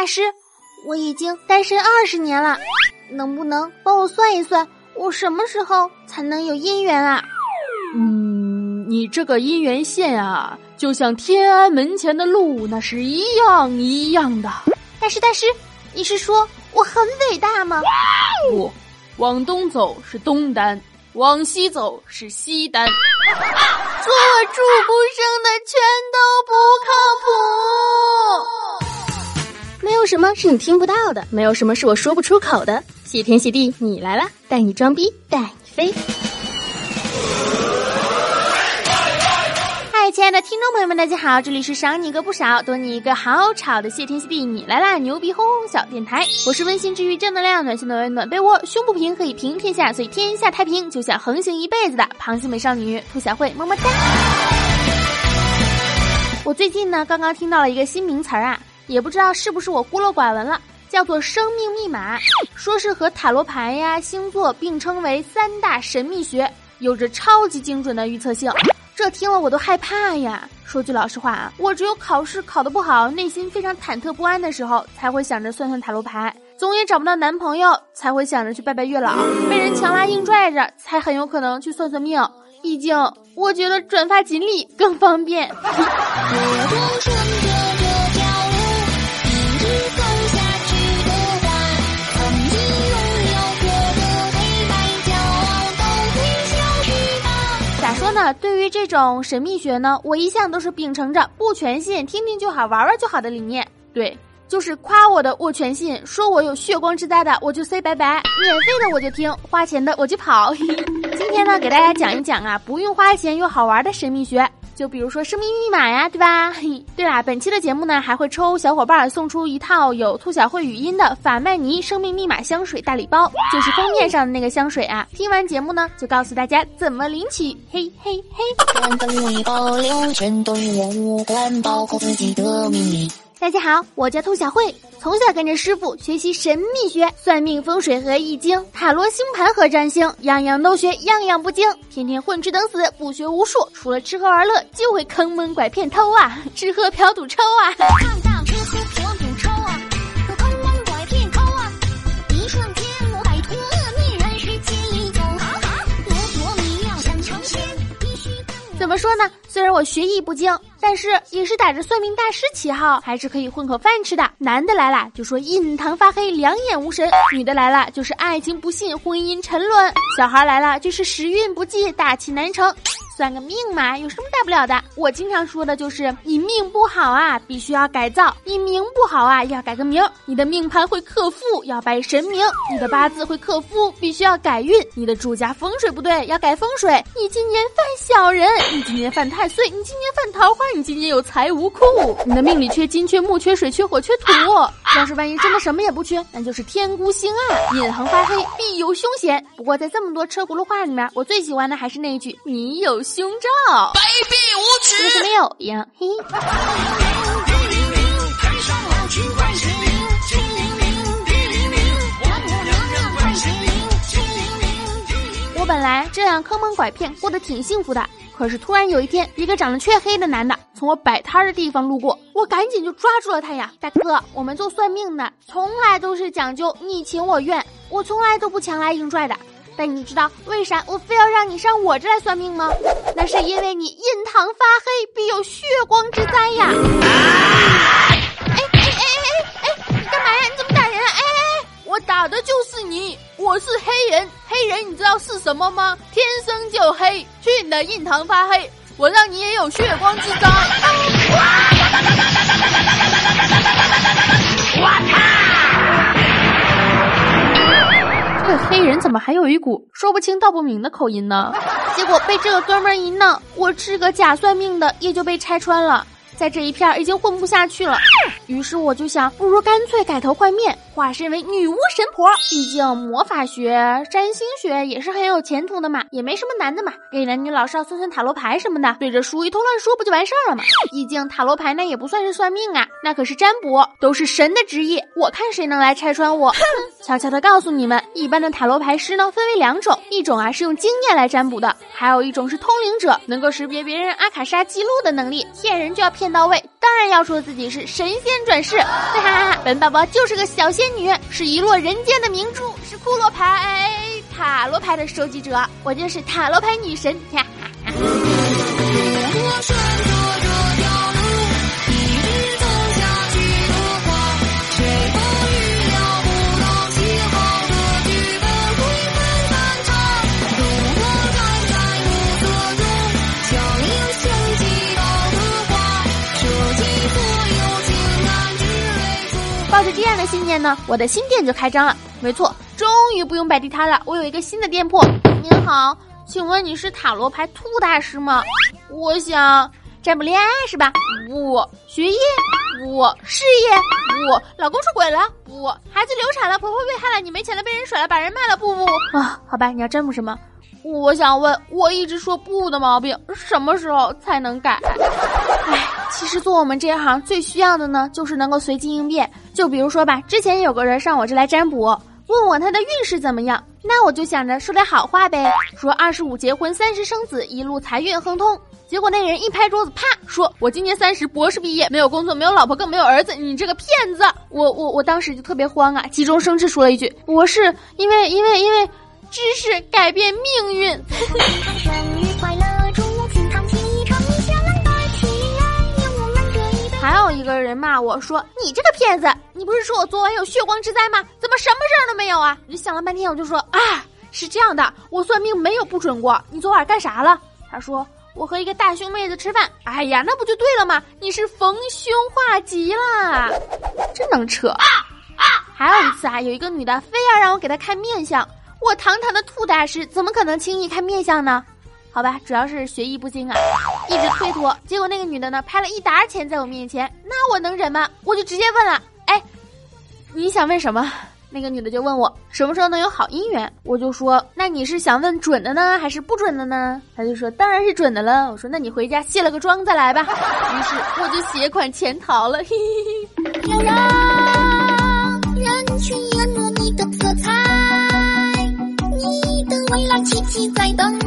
大师，我已经单身二十年了，能不能帮我算一算，我什么时候才能有姻缘啊？嗯，你这个姻缘线啊，就像天安门前的路，那是一样一样的。大师，大师，你是说我很伟大吗？不，往东走是东单，往西走是西单。做我畜不生的全都不靠谱。没有什么是你听不到的，没有什么是我说不出口的。谢天谢地，你来了，带你装逼，带你飞。嗨亲爱的听众朋友们，大家好，这里是赏你一个不少，多你一个好吵的谢天谢地你来啦！牛逼哄哄小电台，我是温馨治愈正能量，暖心暖暖被窝，胸不平可以平天下，所以天下太平就想横行一辈子的螃蟹美少女兔小慧，么么哒！我最近呢，刚刚听到了一个新名词儿啊，也不知道是不是我孤陋寡闻了，叫做生命密码，说是和塔罗牌呀、星座并称为三大神秘学，有着超级精准的预测性。这听了我都害怕呀！说句老实话啊，我只有考试考得不好，内心非常忐忑不安的时候，才会想着算算塔罗牌；总也找不到男朋友，才会想着去拜拜月老；被人强拉硬拽着，才很有可能去算算命。毕竟，我觉得转发锦鲤更方便。对于这种神秘学呢，我一向都是秉承着不全信，听听就好，玩玩就好的理念。对，就是夸我的我全信，说我有血光之灾的我就 say 拜拜，免费的我就听，花钱的我就跑。今天呢，给大家讲一讲啊，不用花钱又好玩的神秘学。就比如说生命密码呀，对吧？嘿 对啦，本期的节目呢还会抽小伙伴送出一套有兔小慧语音的法曼尼生命密码香水大礼包，就是封面上的那个香水啊。听完节目呢，就告诉大家怎么领取，嘿嘿嘿。大家好，我叫兔小慧。从小跟着师傅学习神秘学、算命、风水和易经、塔罗星盘和占星，样样都学，样样不精，天天混吃等死，不学无术，除了吃喝玩乐，就会坑蒙拐骗偷啊，吃喝嫖赌抽啊。怎么说呢？虽然我学艺不精，但是也是打着算命大师旗号，还是可以混口饭吃的。男的来了就说印堂发黑，两眼无神；女的来了就是爱情不信，婚姻沉沦；小孩来了就是时运不济，大器难成。算个命嘛，有什么大不了的？我经常说的就是，你命不好啊，必须要改造；你名不好啊，要改个名。你的命盘会克夫，要拜神明；你的八字会克夫，必须要改运；你的住家风水不对，要改风水。你今年犯小人，你今年犯太岁，你今年犯桃花，你今年有财无库。你的命里缺金、缺木、缺水、缺火、缺土。要是万一真的什么也不缺，那就是天孤星暗，印堂发黑，必有凶险。不过在这么多车轱辘话里面，我最喜欢的还是那一句：你有。胸罩，卑鄙无耻，是没有呀？嘿。我本来这样坑蒙拐骗，过得挺幸福的。可是突然有一天，一个长得黢黑的男的从我摆摊的地方路过，我赶紧就抓住了他呀！大哥，我们做算命的，从来都是讲究你情我愿，我从来都不强拉硬拽的。但你知道为啥我非要让你上我这来算命吗？那是因为你印堂发黑，必有血光之灾呀！哎哎哎哎哎！你干嘛呀？你怎么打人啊？哎哎！我打的就是你！我是黑人，黑人你知道是什么吗？天生就黑，去你的印堂发黑！我让你也有血光之灾！我操！这黑人怎么还有一股说不清道不明的口音呢？结果被这个哥们儿一弄，我是个假算命的也就被拆穿了。在这一片已经混不下去了，于是我就想，不如干脆改头换面，化身为女巫神婆。毕竟魔法学、占星学也是很有前途的嘛，也没什么难的嘛。给男女老少算算塔罗牌什么的，对着书一通乱说，不就完事儿了吗？毕竟塔罗牌那也不算是算命啊，那可是占卜，都是神的旨意。我看谁能来拆穿我？悄悄的告诉你们，一般的塔罗牌师呢，分为两种，一种啊是用经验来占卜的，还有一种是通灵者，能够识别别人阿卡莎记录的能力，骗人就要骗。到位，当然要说自己是神仙转世。哈哈哈，本宝宝就是个小仙女，是遗落人间的明珠，是库洛牌塔罗牌的收集者，我就是塔罗牌女神。哈哈哈。抱着这样的信念呢，我的新店就开张了。没错，终于不用摆地摊了，我有一个新的店铺。您好，请问你是塔罗牌兔大师吗？我想占卜恋爱是吧？不，学业不，事业不，老公出轨了不，孩子流产了，婆婆被害了，你没钱了，被人甩了，把人卖了不不啊？好吧，你要占卜什么？我想问，我一直说不的毛病，什么时候才能改？其实做我们这一行最需要的呢，就是能够随机应变。就比如说吧，之前有个人上我这来占卜，问我他的运势怎么样，那我就想着说点好话呗，说二十五结婚，三十生子，一路财运亨通。结果那人一拍桌子，啪，说我今年三十，博士毕业，没有工作，没有老婆，更没有儿子，你这个骗子！我我我当时就特别慌啊，急中生智说了一句，博士，因为因为因为知识改变命运。还有一个人骂我说：“你这个骗子，你不是说我昨晚有血光之灾吗？怎么什么事儿都没有啊？”我就想了半天，我就说：“啊，是这样的，我算命没有不准过。你昨晚干啥了？”他说：“我和一个大胸妹子吃饭。”哎呀，那不就对了吗？你是逢凶化吉啦，真能扯！还有一次啊，有一个女的非要让我给她看面相，我堂堂的兔大师怎么可能轻易看面相呢？好吧，主要是学艺不精啊，一直推脱，结果那个女的呢，拍了一沓钱在我面前，那我能忍吗？我就直接问了，哎，你想问什么？那个女的就问我什么时候能有好姻缘，我就说，那你是想问准的呢，还是不准的呢？她就说，当然是准的了。我说，那你回家卸了个妆再来吧。于是我就携款潜逃了。嘿嘿嘿。要让人群淹没你的色彩，你的未来奇迹在等。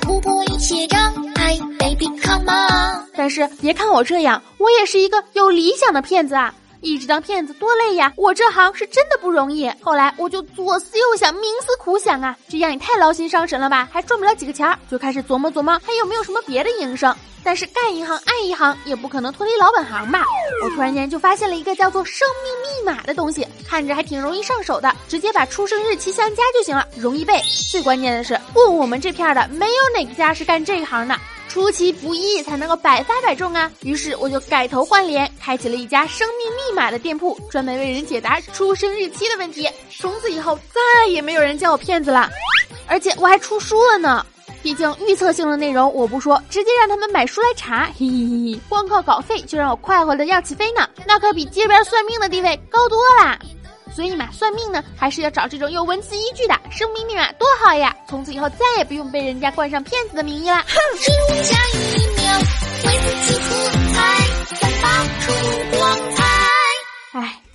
突破一切障碍，baby come on。但是别看我这样，我也是一个有理想的骗子啊！一直当骗子多累呀，我这行是真的不容易。后来我就左思右想，冥思苦想啊，这样也太劳心伤神了吧，还赚不了几个钱儿，就开始琢磨琢磨还有没有什么别的营生。但是干一行爱一行，也不可能脱离老本行吧？我突然间就发现了一个叫做生命密码的东西，看着还挺容易上手的，直接把出生日期相加就行了，容易背。最关键的是，问我们这片的没有哪个家是干这一行的，出其不意才能够百发百中啊！于是我就改头换脸，开启了一家生命密码的店铺，专门为人解答出生日期的问题。从此以后，再也没有人叫我骗子了，而且我还出书了呢。毕竟预测性的内容我不说，直接让他们买书来查，嘿嘿嘿，光靠稿费就让我快活的要起飞呢，那可比街边算命的地位高多啦。所以嘛，算命呢还是要找这种有文字依据的，生命密码多好呀！从此以后再也不用被人家冠上骗子的名义啦。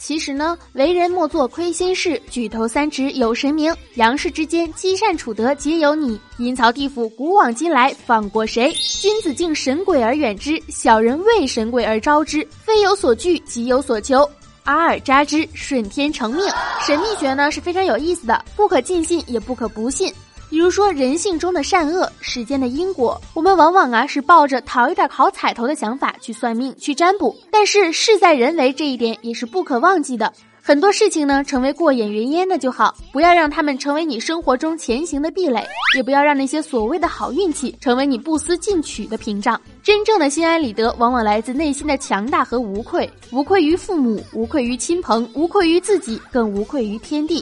其实呢，为人莫做亏心事，举头三尺有神明，阳世之间积善处德皆有你，阴曹地府古往今来放过谁？君子敬神鬼而远之，小人畏神鬼而招之，非有所惧即有所求，阿尔扎之，顺天成命。神秘学呢是非常有意思的，不可尽信也不可不信。比如说人性中的善恶，世间的因果，我们往往啊是抱着讨一点好彩头的想法去算命、去占卜。但是事在人为这一点也是不可忘记的。很多事情呢，成为过眼云烟的就好，不要让他们成为你生活中前行的壁垒，也不要让那些所谓的好运气成为你不思进取的屏障。真正的心安理得，往往来自内心的强大和无愧，无愧于父母，无愧于亲朋，无愧于自己，更无愧于天地。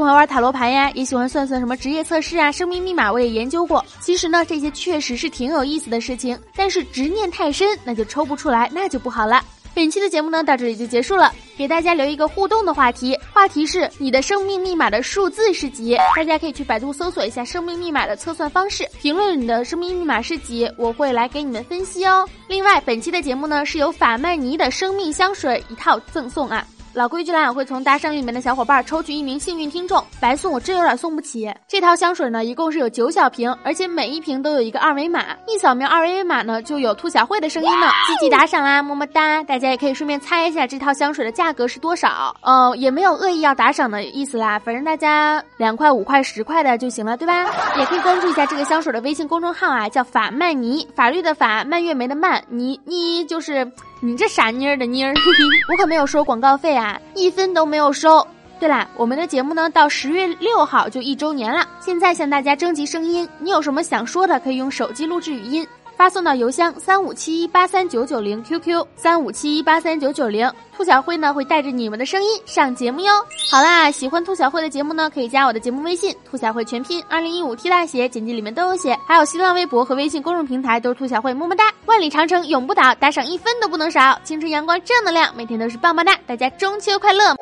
喜欢玩塔罗牌呀，也喜欢算算什么职业测试啊、生命密码，我也研究过。其实呢，这些确实是挺有意思的事情，但是执念太深，那就抽不出来，那就不好了。本期的节目呢到这里就结束了，给大家留一个互动的话题，话题是你的生命密码的数字是几？大家可以去百度搜索一下生命密码的测算方式，评论你的生命密码是几，我会来给你们分析哦。另外，本期的节目呢是由法曼尼的生命香水一套赠送啊。老规矩啦，我会从打赏里面的小伙伴抽取一名幸运听众，白送我真有点送不起。这套香水呢，一共是有九小瓶，而且每一瓶都有一个二维码，一扫描二维码呢，就有兔小慧的声音呢。积极打赏啦，么么哒！大家也可以顺便猜一下这套香水的价格是多少，呃，也没有恶意要打赏的意思啦，反正大家两块、五块、十块的就行了，对吧？也可以关注一下这个香水的微信公众号啊，叫法曼尼，法律的法，蔓越莓的蔓，尼尼就是。你这傻妮儿的妮儿，我可没有收广告费啊，一分都没有收。对了，我们的节目呢，到十月六号就一周年了。现在向大家征集声音，你有什么想说的，可以用手机录制语音。发送到邮箱三五七一八三九九零 QQ 三五七一八三九九零，兔小慧呢会带着你们的声音上节目哟。好啦，喜欢兔小慧的节目呢，可以加我的节目微信兔小慧全拼二零一五 T 大写，简介里面都有写。还有新浪微博和微信公众平台都是兔小慧，么么哒！万里长城永不倒，打赏一分都不能少。青春阳光正能量，每天都是棒棒哒！大家中秋快乐！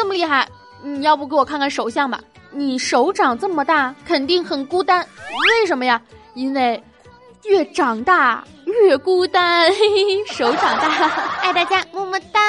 这么厉害，你要不给我看看手相吧？你手掌这么大，肯定很孤单。为什么呀？因为越长大越孤单。嘿嘿，手掌大，爱大家，么么哒。